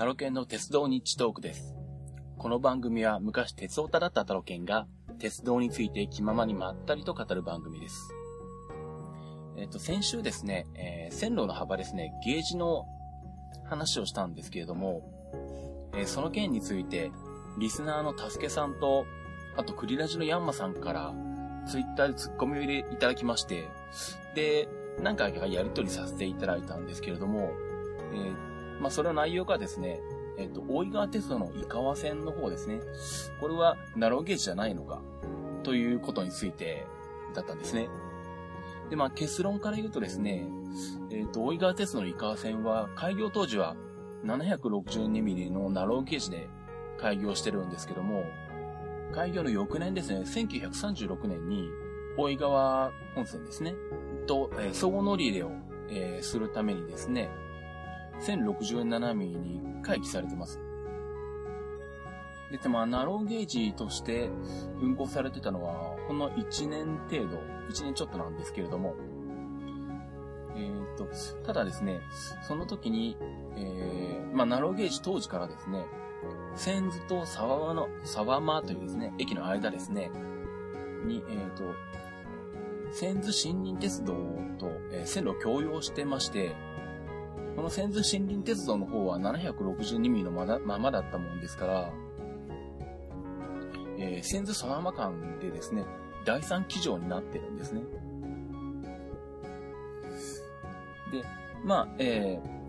タロケンの鉄道日トークです。この番組は昔鉄オタだったタロケンが鉄道について気ままにまったりと語る番組です。えっ、と、先週ですね、えー線路の幅ですね、ゲージの話をしたんですけれども、えーその件について、リスナーのたすけさんと、あとクリラジのヤンマさんから、ツイッターでツッコミを入れいただきまして、で、何回かやり取りさせていただいたんですけれども、えーまあ、それの内容がですね、えっ、と、大井川鉄道の井川線の方ですね。これは、ナローゲージじゃないのか、ということについて、だったんですね。で、まあ、結論から言うとですね、えっ、と、大井川鉄道の井川線は、開業当時は 762mm のナローゲージで開業してるんですけども、開業の翌年ですね、1936年に、大井川本線ですね、と、えー相互乗り入れを、えーするためにですね、1067ミリに回帰されてます。で、まあ、ナローゲージとして運行されてたのは、ほんの1年程度、1年ちょっとなんですけれども、えーっと、ただですね、その時に、えー、まあ、ナローゲージ当時からですね、千頭と沢間の、沢間というですね、駅の間ですね、に、えーっと、千頭森林鉄道と、えー線路を共用してまして、この千頭森林鉄道の方は 762mm のまだままだったもんですから、えー、千頭沢間間でですね、第三機場になってるんですね。で、まあ、えー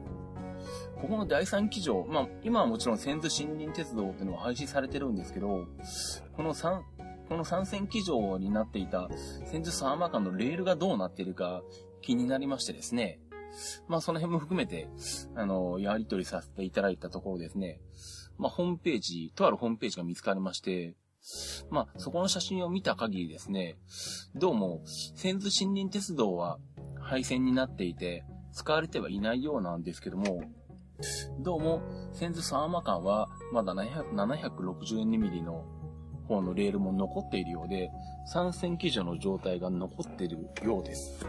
ここの第三機場、まあ、今はもちろん千頭森林鉄道っていうのが廃止されてるんですけど、この三、この三線機場になっていた千頭沢間間のレールがどうなっているか気になりましてですね、まあその辺も含めて、あの、やり取りさせていただいたところですね、まあホームページ、とあるホームページが見つかりまして、まあそこの写真を見た限りですね、どうも、千頭森林鉄道は廃線になっていて、使われてはいないようなんですけども、どうも、千頭沢間間はまだ700 762mm の方のレールも残っているようで、三線機場の状態が残っているようです。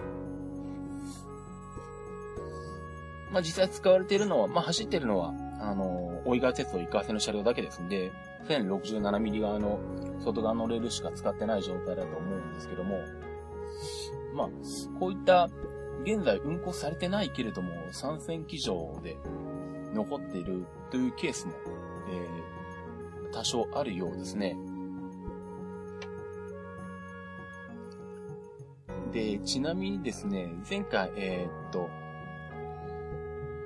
まあ、実際使われているのは、まあ、走ってるのは、あの、大井川鉄道井川線の車両だけですんで、1067ミリ側の外側のレールしか使ってない状態だと思うんですけども、まあ、こういった、現在運行されてないけれども、三線機場で残っているというケースも、えー、多少あるようですね。で、ちなみにですね、前回、えーっと、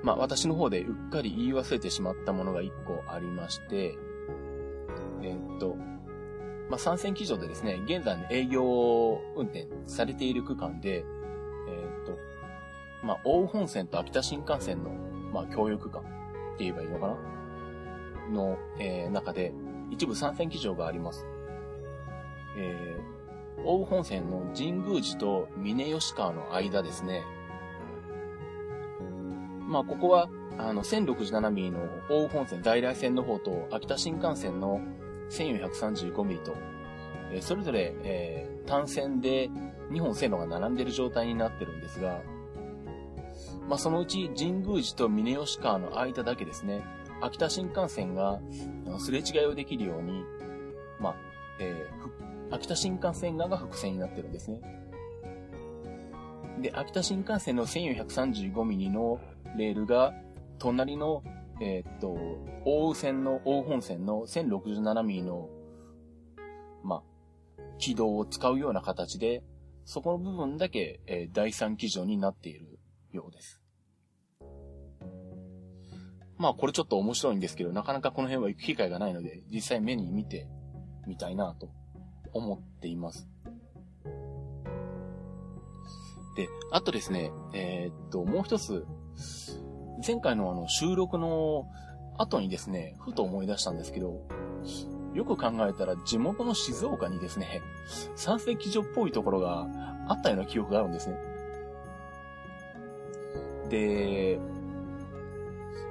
まあ私の方でうっかり言い忘れてしまったものが一個ありまして、えっと、まあ三線機場でですね、現在の営業運転されている区間で、えっと、まあ大本線と秋田新幹線の、まあ共有区間って言えばいいのかな？の、えー中で、一部三線機場があります。えー大本線の神宮寺と峰吉川の間ですね。まあ、ここは、あの、1067ミリの大本線在来線の方と、秋田新幹線の1435ミリと、えーそれぞれ、えー単線で2本線路が並んでいる状態になってるんですが、まあ、そのうち神宮寺と峰吉川の間だけですね、秋田新幹線がすれ違いをできるように、まあ、えー秋田新幹線側が複線になってるんですね。で、秋田新幹線の1435ミリのレールが、隣の、えーっと、大宇線の、大本線の1067ミリの、まあ、軌道を使うような形で、そこの部分だけ、えー第三機場になっているようです。まあ、これちょっと面白いんですけど、なかなかこの辺は行く機会がないので、実際目に見てみたいなと思っています。で、あとですね、えーっと、もう一つ、前回のあの収録の後にですね、ふと思い出したんですけど、よく考えたら地元の静岡にですね、三石機場っぽいところがあったような記憶があるんですね。で、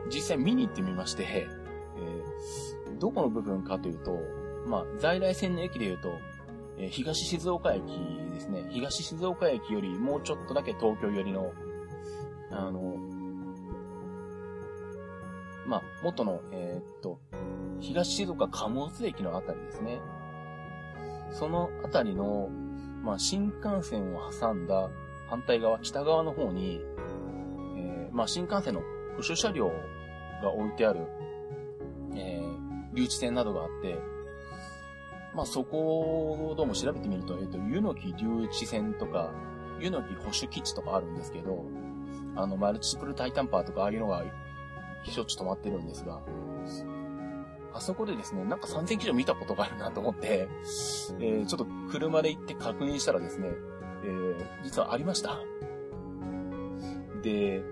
実際見に行ってみまして、えーどこの部分かというと、まあ、在来線の駅で言うと、え東静岡駅ですね。東静岡駅よりもうちょっとだけ東京寄りの、あの、まあ、元の、えー、っと、東静岡貨物駅のあたりですね。そのあたりの、まあ、新幹線を挟んだ反対側、北側の方に、えー、まあ、新幹線の保守車両が置いてある、えー、留置線などがあって、まあ、そこをどうも調べてみると、えっ、ー、と、湯の木留置線とか、湯の木保守基地とかあるんですけど、あの、マルチプルタイタンパーとかああいうのがしょっちゅう止まってるんですが、あそこでですね、なんか3000キロ見たことがあるなと思って、えー、ちょっと車で行って確認したらですね、えー、実はありました。で、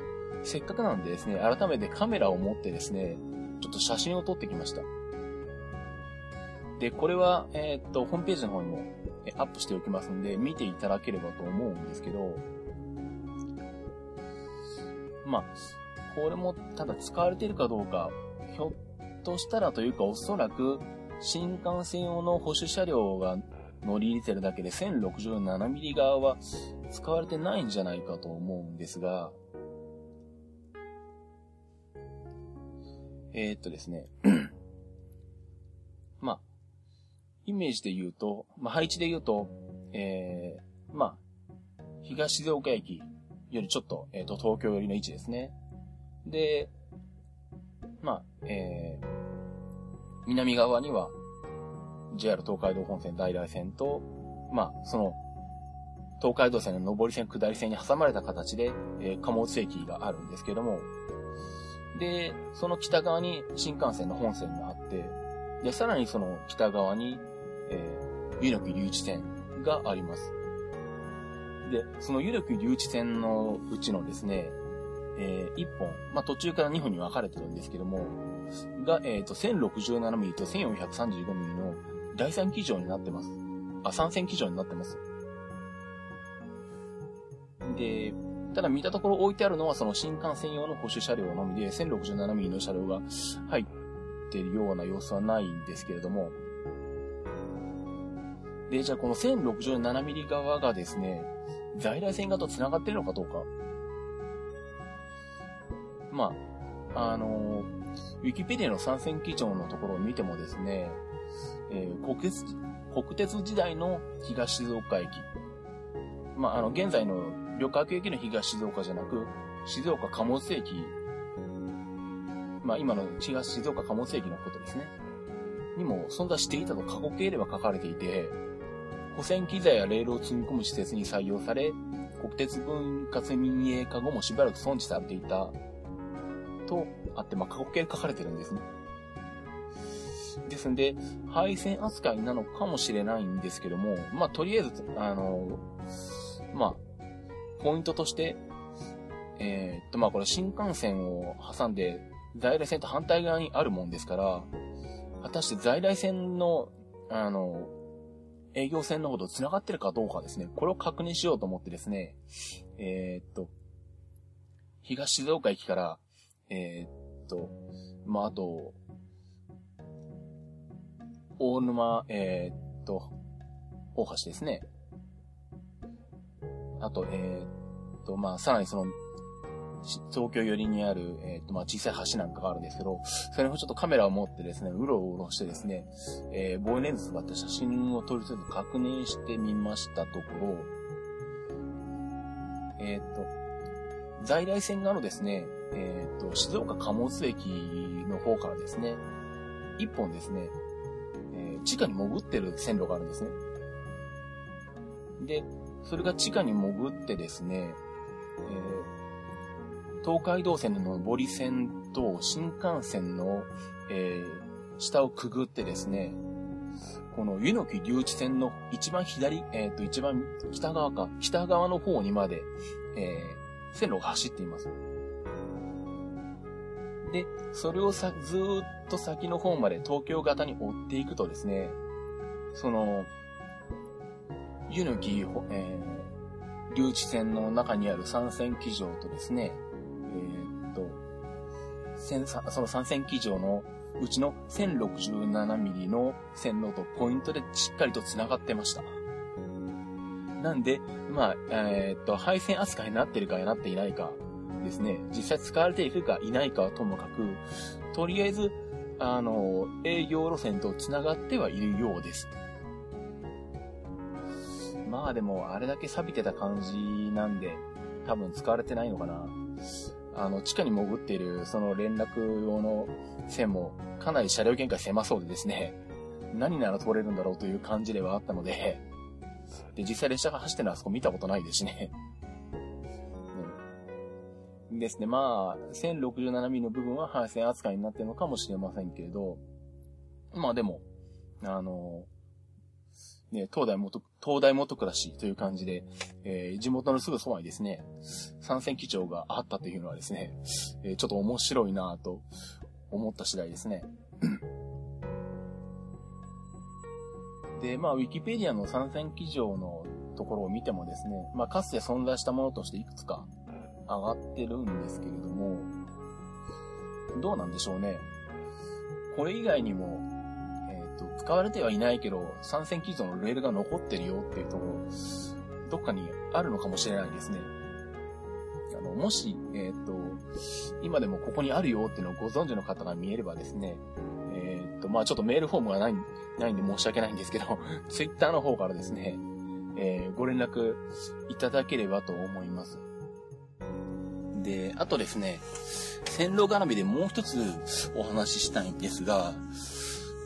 せっかくなんでですね、改めてカメラを持ってですね、ちょっと写真を撮ってきました。で、これは、えー、っと、ホームページの方にもアップしておきますんで、見ていただければと思うんですけど、まあ、これもただ使われているかどうか、ひょっとしたらというかおそらく新幹線用の保守車両が乗り入れてるだけで 1067mm 側は使われてないんじゃないかと思うんですが、えー、っとですね。イメージで言うと、まあ、配置で言うと、えー、まあ、東静岡駅よりちょっと、えっ、と、東京寄りの位置ですね。で、まあ、えー、南側には JR 東海道本線大来線と、まあ、その、東海道線の上り線、下り線に挟まれた形で、えー、貨物駅があるんですけども、で、その北側に新幹線の本線があって、で、さらにその北側に、えー、湯の木留置線があります。で、その湯の木留置線のうちのですね、えー、1本、まあ、途中から2本に分かれてるんですけども、が、えっ、ー、と、1067mm と 1435mm の第3機上になってます。あ、3線機上になってます。で、ただ見たところ置いてあるのはその新幹線用の保守車両のみで、1067mm の車両が入ってるような様子はないんですけれども、で、じゃあこの 1067mm 側がですね、在来線側と繋がってるのかどうか。まあ、あのウィキペディアの参戦基準のところを見てもですね、えー、国鉄、国鉄時代の東静岡駅。まあ、あの、現在の旅客駅の東静岡じゃなく、静岡貨物駅。まあ、今の東静岡貨物駅のことですね。にも存在していたと過去形では書かれていて、保線機材やレールを積み込む施設に採用され、国鉄分割民営化後もしばらく存置されていたとあって、まあ、過去形で書かれてるんですね。ですんで、配線扱いなのかもしれないんですけども、まあ、とりあえず、あの、まあ、ポイントとして、えー、っと、まあ、これ新幹線を挟んで、在来線と反対側にあるもんですから、果たして在来線の、あの、営業線のほど繋がってるかどうかですね、これを確認しようと思ってですね、えー、っと、東静岡駅からえー、っと、まあ、あと、大沼、えー、っと、大橋ですね。あと、えー、っと、まあ、さらにその、東京寄りにある、えっ、と、まあ、小さい橋なんかがあるんですけど、それをちょっとカメラを持ってですね、うろうろしてですね、えー、望遠レンズ使って写真を撮りつつ確認してみましたところ、えっ、と、在来線側のですね、えっ、と、静岡貨物駅の方からですね、一本ですね、え、地下に潜ってる線路があるんですね。で、それが地下に潜ってですね、えー、東海道線の上り線と新幹線の、えー、下をくぐってですね、この湯の木留置線の一番左、えっ、ー、と、一番北側か、北側の方にまで、えー、線路が走っています。で、それをさ、ずーっと先の方まで東京型に追っていくとですね、その、湯の木、えー、留置線の中にある三線機場とですね、えー、っと、その三線機場のうちの 1067mm の線路とポイントでしっかりと繋がってました。なんで、まあ、えー、っと、配線扱いになってるかなっていないか、ですね、実際使われているかいないかはともかく、とりあえず、あの、営業路線と繋がってはいるようです。まあでも、あれだけ錆びてた感じなんで、多分使われてないのかな。あの、地下に潜っている、その連絡用の線も、かなり車両限界狭そうでですね、何なら通れるんだろうという感じではあったので、で、実際列車が走ってるのはあそこ見たことないですしね。うん、ですね。まあ、1067ミリの部分は配線扱いになってるのかもしれませんけれど、まあでも、あの、ね、東大元、東大元暮らしという感じで、えー、地元のすぐそばにですね、参戦基調があったというのはですね、えー、ちょっと面白いなと思った次第ですね。で、まあ、ウィキペディアの参戦基調のところを見てもですね、まあ、かつて存在したものとしていくつか上がってるんですけれども、どうなんでしょうね。これ以外にも、と、使われてはいないけど、参戦基調のレールが残ってるよっていうところ、どっかにあるのかもしれないですね。あの、もし、えっ、ー、と、今でもここにあるよっていうのをご存知の方が見えればですね、えっ、ー、と、まあちょっとメールフォームがない、ないんで申し訳ないんですけど、ツイッターの方からですね、えー、ご連絡いただければと思います。で、あとですね、線路絡みでもう一つお話ししたいんですが、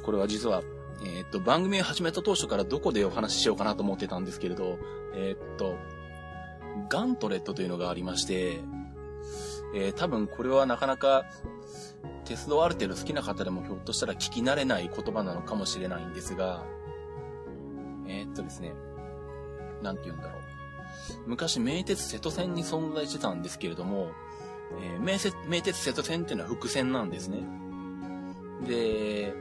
これは実は、えー、っと、番組を始めた当初からどこでお話ししようかなと思ってたんですけれど、えー、っと、ガントレットというのがありまして、えー、多分これはなかなか鉄道ある程度好きな方でもひょっとしたら聞き慣れない言葉なのかもしれないんですが、え、っとですね、なんて言うんだろう。昔、名鉄瀬戸線に存在してたんですけれども、えー、名、名鉄瀬戸線っていうのは伏線なんですね。で、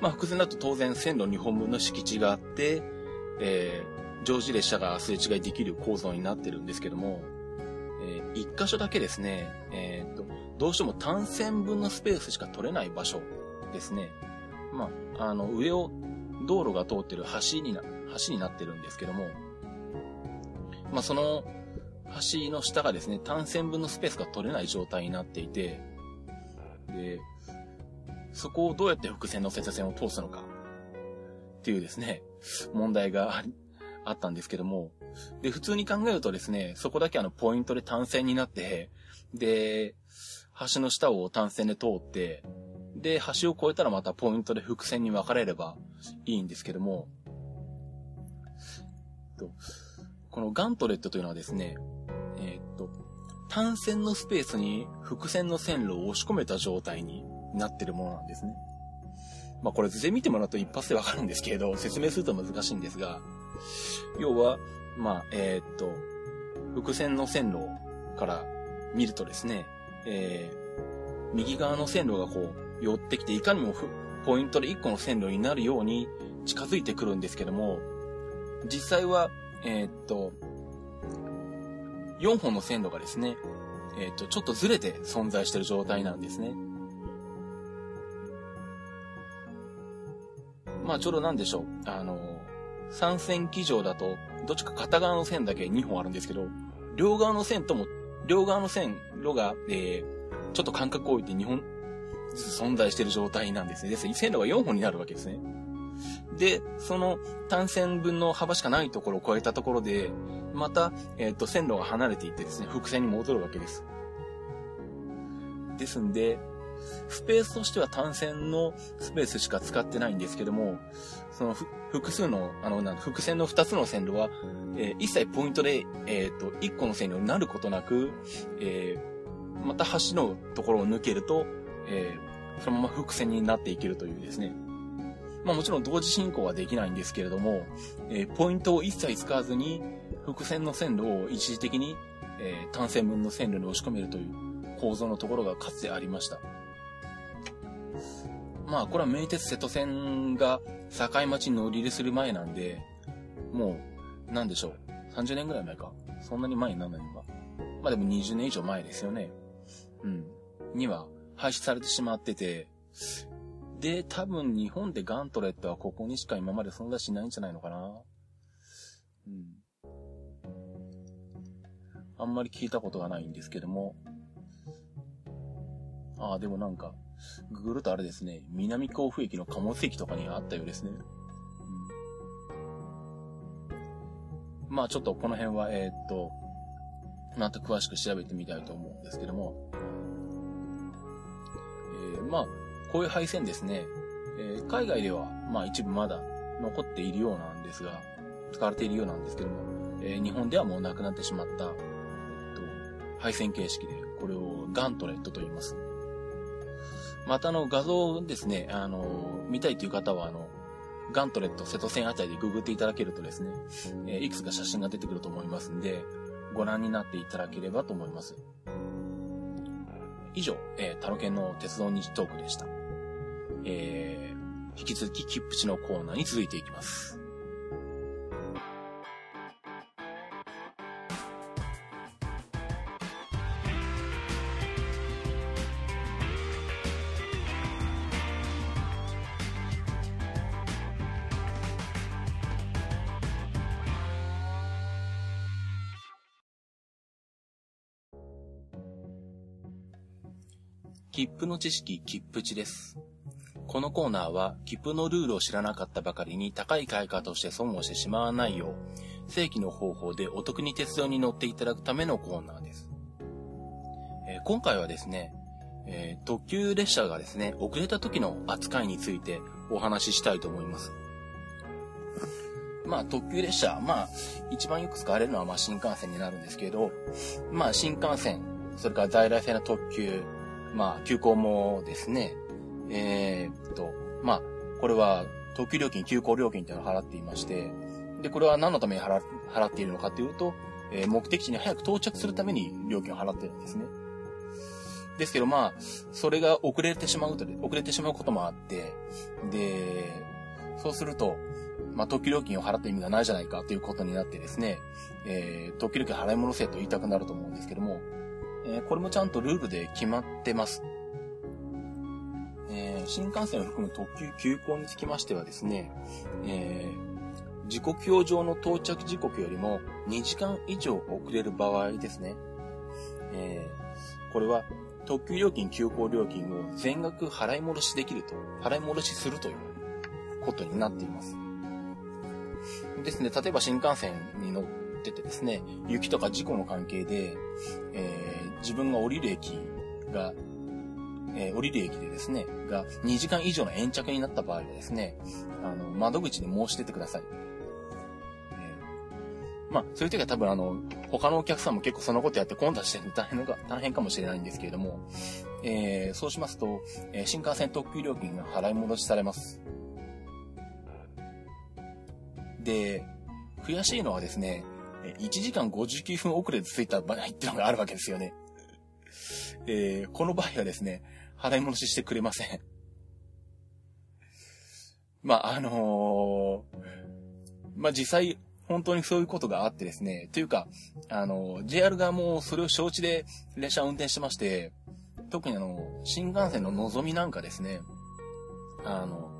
まあ、伏線だと当然線路2本分の敷地があって、えー、常時列車がすれ違いできる構造になってるんですけども、えー、一箇所だけですね、えー、っと、どうしても単線分のスペースしか取れない場所ですね。まあ、あの、上を道路が通ってる橋にな、橋になってるんですけども、まあ、その橋の下がですね、単線分のスペースが取れない状態になっていて、で、そこをどうやって伏線の接線を通すのか。っていうですね、問題が あったんですけども、で、普通に考えるとですね、そこだけあのポイントで単線になって、で、橋の下を単線で通って、で、橋を越えたらまたポイントで伏線に分かれればいいんですけども、このガントレットというのはですね、えー、っと、単線のスペースに伏線の線路を押し込めた状態になってるものなんですね。まあこれ図で見てもらうと一発でわかるんですけれど、説明すると難しいんですが、要は、まあ、えー、っと、伏線の線路から見るとですね、えー、右側の線路がこう、寄ってきて、いかにもポイントで1個の線路になるように近づいてくるんですけども、実際は、えー、っと、4本の線路がですね、えー、っと、ちょっとずれて存在してる状態なんですね。まあ、ちょうどなんでしょう。あの、3線機上だと、どっちか片側の線だけ2本あるんですけど、両側の線とも両側の線路が、えー、ちょっと間隔を置いて2本存在している状態なんですね。です線路が4本になるわけですね。で、その単線分の幅しかないところを超えたところで、また、えっ、ー、と、線路が離れていってですね、伏線に戻るわけです。ですんで、スペースとしては単線のスペースしか使ってないんですけども、その複数の、あの、なん伏線の2つの線路は、えー、一切ポイントで、えっ、ー、と、1個の線路になることなく、えー、また橋のところを抜けると、え、そのまま伏線になっていけるというですね。まあもちろん同時進行はできないんですけれども、え、ポイントを一切使わずに、伏線の線路を一時的に、え、単線分の線路に押し込めるという構造のところがかつてありました。まあ、これは名鉄瀬戸線が境町に乗り入れする前なんで、もう、なんでしょう。30年ぐらい前か。そんなに前にならないのか。まあでも20年以上前ですよね。うん。には廃止されてしまってて、で、多分日本でガントレットはここにしか今まで存在しないんじゃないのかな。うん。あんまり聞いたことがないんですけども、ああ、でもなんか、ググるとあれですね、南甲府駅の貨物駅とかにあったようですね。うん、まあちょっとこの辺は、えー、っと、また詳しく調べてみたいと思うんですけども、えー、まあ、こういう配線ですね、えー、海外では、まあ一部まだ残っているようなんですが、使われているようなんですけども、えー、日本ではもうなくなってしまった、えっと、配線形式で、これをガントレットと言います。またあの画像ですね、あの、見たいという方はあの、ガントレット瀬戸線あたりでググっていただけるとですね、えー、いくつか写真が出てくると思いますんで、ご覧になっていただければと思います。以上、えー、タロケンの鉄道日トークでした。えー、引き続き切符地のコーナーに続いていきます。切符の知識、切符値です。このコーナーは、切符のルールを知らなかったばかりに高い買い方として損をしてしまわないよう、正規の方法でお得に鉄道に乗っていただくためのコーナーです。えー、今回はですね、えー、特急列車がですね、遅れた時の扱いについてお話ししたいと思います。まあ、特急列車、まあ、一番よく使われるのはまあ新幹線になるんですけど、まあ、新幹線、それから在来線の特急、まあ、休校もですね、えー、っと、まあ、これは、特急料金、休校料金っていうのを払っていまして、で、これは何のために払払っているのかというと、えー、目的地に早く到着するために料金を払ってるんですね。ですけど、まあ、それが遅れてしまうと、遅れてしまうこともあって、で、そうすると、まあ、特急料金を払った意味がないじゃないかということになってですね、えー、特急料金払い戻せと言いたくなると思うんですけども、えー、これもちゃんとルールで決まってます。えー、新幹線を含む特急急行につきましてはですね、えー、時刻表上の到着時刻よりも2時間以上遅れる場合ですね。えー、これは特急料金、急行料金を全額払い戻しできると、払い戻しするということになっています。ですね、例えば新幹線に乗っててですね、雪とか事故の関係で、え、自分が降りる駅が、えー、降りる駅でですね、が2時間以上の延着になった場合はですね、あの、窓口に申し出てください。えー、まあ、そういう時は多分あの、他のお客さんも結構そのことやって混雑してる大変のが、大変かもしれないんですけれども、えー、そうしますと、えー、新幹線特急料金が払い戻しされます。で、悔しいのはですね、1時間59分遅れで着いた場合っていうのがあるわけですよね。えー、この場合はですね、払い戻ししてくれません。まあ、あのー、まあ、実際、本当にそういうことがあってですね、というか、あの、JR 側もそれを承知で列車を運転してまして、特にあの、新幹線の望みなんかですね、あの、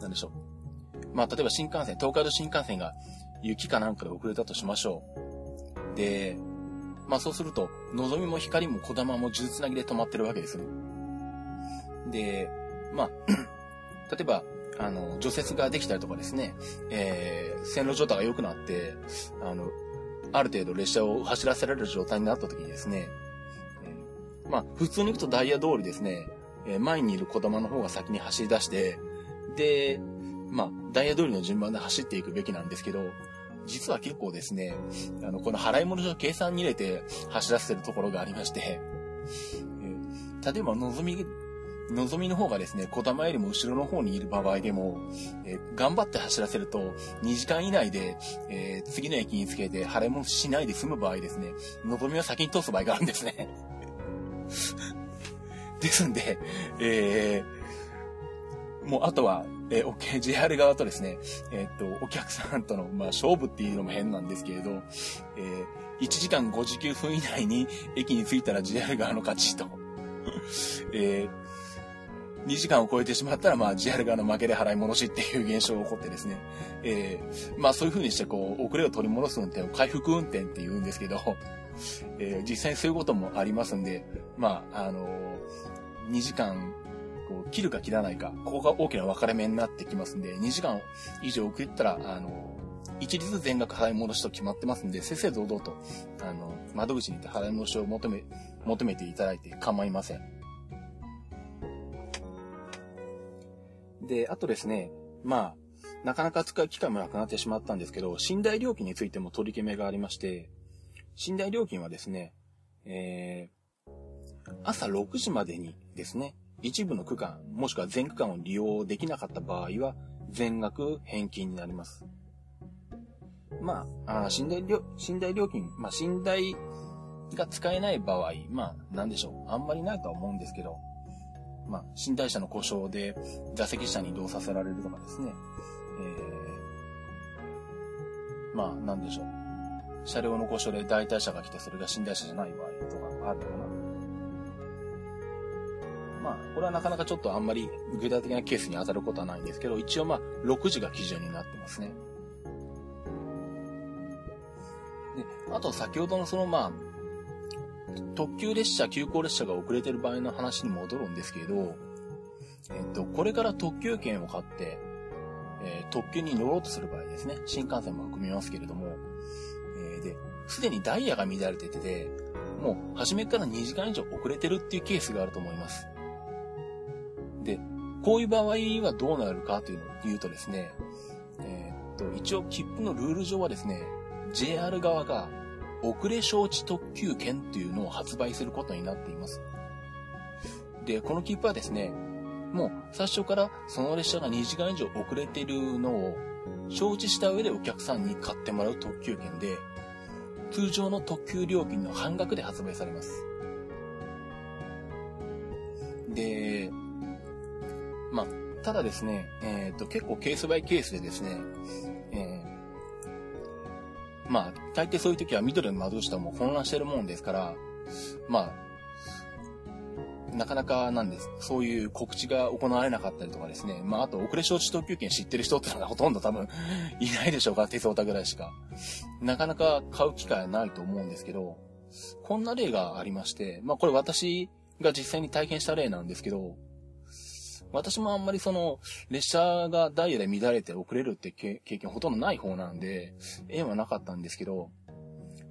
なんでしょう。まあ、例えば新幹線、東海道新幹線が雪かなんかで遅れたとしましょう。で、まあそうすると、望みも光も小玉も数珠つなぎで止まってるわけですね。で、まあ、例えば、あの、除雪ができたりとかですね、えー、線路状態が良くなって、あの、ある程度列車を走らせられる状態になった時にですね、え、まあ、普通に行くとダイヤ通りですね、え、前にいる小玉の方が先に走り出して、で、まあ、ダイヤ通りの順番で走っていくべきなんですけど、実は結構ですね、あの、この払い戻しを計算に入れて走らせてるところがありまして、え例えば、のぞみ、のぞみの方がですね、小玉よりも後ろの方にいる場合でも、え頑張って走らせると、2時間以内で、えー、次の駅につけて払い戻ししないで済む場合ですね、のぞみは先に通す場合があるんですね。ですんで、えー、もうあとは、えー、OK、JR 側とですね、えー、っと、お客さんとの、まあ、勝負っていうのも変なんですけれど、えー、1時間59分以内に駅に着いたら JR 側の勝ちと。えー、2時間を超えてしまったら、まあ、JR 側の負けで払い戻しっていう現象が起こってですね。えー、まあ、そういう風にして、こう、遅れを取り戻す運転を回復運転って言うんですけど、えー、実際にそういうこともありますんで、まあ、あのー、2時間、こう、切るか切らないか、ここが大きな分かれ目になってきますんで、2時間以上遅れたら、あの、一律全額払い戻しと決まってますんで、正々堂々と、あの、窓口に行って払い戻しを求め、求めていただいて構いません。で、あとですね、まあ、なかなか使う機会もなくなってしまったんですけど、寝台料金についても取り決めがありまして、寝台料金はですね、えー、朝6時までにですね、一部の区間、もしくは全区間を利用できなかった場合は、全額返金になります。まあ、あ寝台料、寝台料金、まあ、寝台が使えない場合、まあ、なんでしょう。あんまりないとは思うんですけど、まあ、寝台車の故障で座席下に移動させられるとかですね。えー、まあ、なんでしょう。車両の故障で代替車が来てそれが寝台車じゃない場合とかあるかな。まあ、これはなかなかちょっとあんまり具体的なケースに当たることはないんですけど、一応まあ、6時が基準になってますね。で、あと先ほどのそのまあ、特急列車、急行列車が遅れてる場合の話に戻るんですけど、えっと、これから特急券を買って、えー、特急に乗ろうとする場合ですね、新幹線も含みますけれども、えー、で、すでにダイヤが乱れてて、もう、初めから2時間以上遅れてるっていうケースがあると思います。こういう場合はどうなるかというのを言うとですね、えー、っと、一応切符のルール上はですね、JR 側が遅れ承知特急券というのを発売することになっています。で、この切符はですね、もう最初からその列車が2時間以上遅れているのを承知した上でお客さんに買ってもらう特急券で、通常の特急料金の半額で発売されます。で、まあ、ただですね、えっ、ー、と、結構ケースバイケースでですね、えーまあ、大抵そういう時は緑の窓口とも混乱してるもんですから、まあ、なかなかなんです。そういう告知が行われなかったりとかですね。まあ、あと、遅れ承知特急券知ってる人ってのが ほとんど多分いないでしょうか、手相オタぐらいしか。なかなか買う機会はないと思うんですけど、こんな例がありまして、まあ、これ私が実際に体験した例なんですけど、私もあんまりその、列車がダイヤで乱れて遅れるって経験ほとんどない方なんで、縁はなかったんですけど、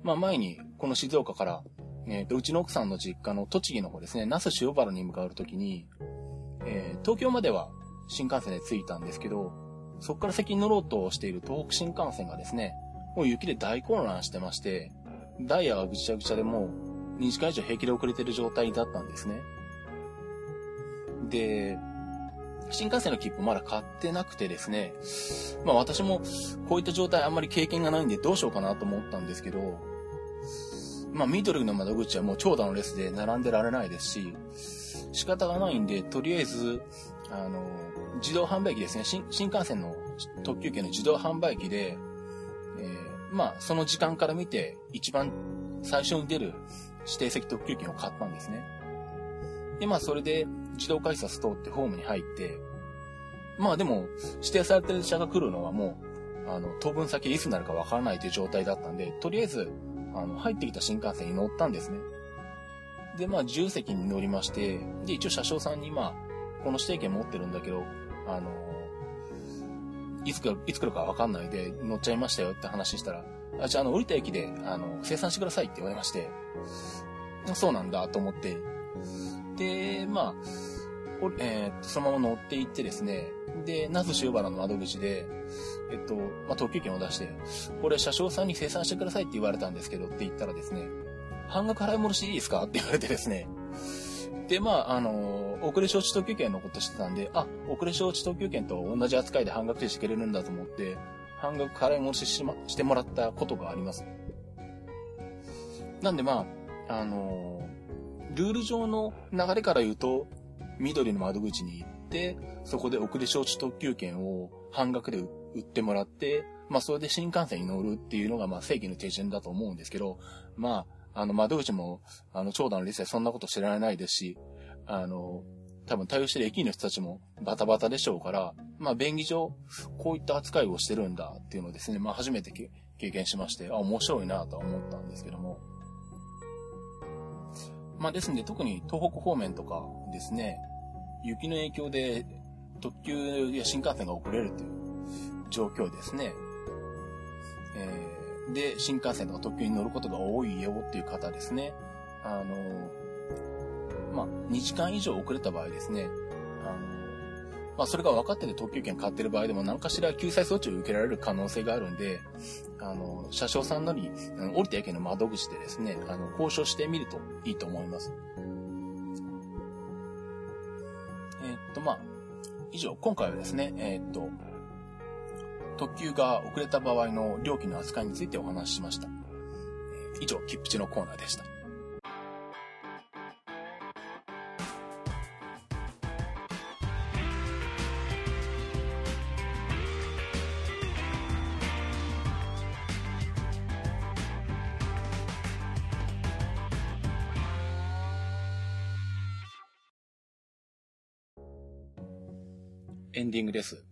まあ前に、この静岡から、えっ、ー、と、うちの奥さんの実家の栃木の方ですね、那須塩原に向かうときに、えー、東京までは新幹線で着いたんですけど、そこから先に乗ろうとしている東北新幹線がですね、もう雪で大混乱してまして、ダイヤがぐちゃぐちゃでもう2時間以上平気で遅れてる状態だったんですね。で、新幹線の切符まだ買ってなくてですね、まあ私もこういった状態あんまり経験がないんでどうしようかなと思ったんですけど、まあミドルの窓口はもう長蛇の列で並んでられないですし、仕方がないんで、とりあえず、あの、自動販売機ですね、新新幹線の特急券の自動販売機で、えー、まあその時間から見て一番最初に出る指定席特急券を買ったんですね。で、まあそれで自動改札通ってホームに入って、まあでも、指定されてる車が来るのはもう、あの、当分先いつになるかわからないという状態だったんで、とりあえず、あの、入ってきた新幹線に乗ったんですね。で、まあ、自由席に乗りまして、で、一応車掌さんに、まあ、この指定券持ってるんだけど、あの、いつ来る、いつ来るかわかんないで乗っちゃいましたよって話したら、あ、じゃあ、あの、降りた駅で、あの、生産してくださいって言われまして、そうなんだと思って、で、まあ、えー、そのまま乗っていってですね、で、那須塩原の窓口で、えっと、まあ、特急券を出して、これ車掌さんに生産してくださいって言われたんですけどって言ったらですね、半額払い戻しいいですか？って言われてですね、で、まあ、あの遅れ承知特急券のことしてたんで、あ、遅れ承知特急券と同じ扱いで半額でしてくれるんだと思って、半額払い戻しし,、ま、してもらったことがあります。なんでまあ、あのルール上の流れから言うと、緑の窓口に行って、そこで遅れ承知特急券を半額で売ってもらって、まあそれで新幹線に乗るっていうのがま正規の手順だと思うんですけど、まあ、あの窓口も、あの長蛇の列でそんなこと知られないですし、あの、多分対応してる駅員の人たちもバタバタでしょうから、まあ、便宜上、こういった扱いをしてるんだっていうのをですね、まあ、初めて経験しまして、あ、面白いなとは思ったんですけども。まあ、ですんで、特に東北方面とかですね、雪の影響で特急や新幹線が遅れるという状況ですね。えー、で、新幹線とか特急に乗ることが多いよっていう方ですね。あの、まあ、2時間以上遅れた場合ですね、あの、まあ、それが分かってて特急券買ってる場合でも何かしら救済措置を受けられる可能性があるんで、あの、車掌さんなり、降りた駅の窓口でですね、あの、交渉してみるといいと思います。えー、っと、まあ、以上、今回はですね、えー、っと、特急が遅れた場合の料金の扱いについてお話ししました。以上、切符のコーナーでした。ディングです。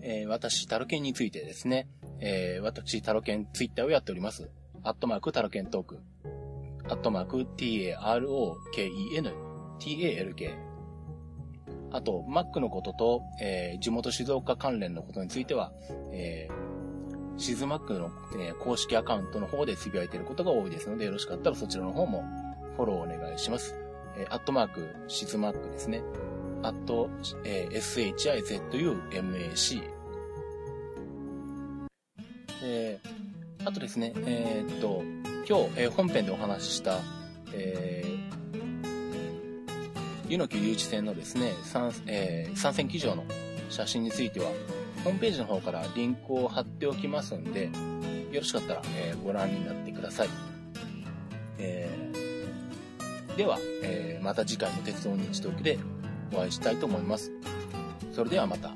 えー、私、タロケンについてですね、えー、私、タロケンツイッターをやっております。アットマークタロケントーク。アットマーク t-a-r-o-k-e-n t-a-l-k。あと、Mac のことと、えー、地元静岡関連のことについては、えー、シズマックの、えー、公式アカウントの方でつぶやいていることが多いですので、よろしかったらそちらの方もフォローお願いします。えー、アットマーク、シズマックですね。アット、えー、shizumac。えー、あとですね、えー、っと、今日、えー、本編でお話しした、えー、湯の木誘致線のですね、参,、えー、参戦機場の写真については、ホームページの方からリンクを貼っておきますんで、よろしかったら、えー、ご覧になってください。えー、では、えー、また次回の鉄道日トークでお会いしたいと思います。それではまた。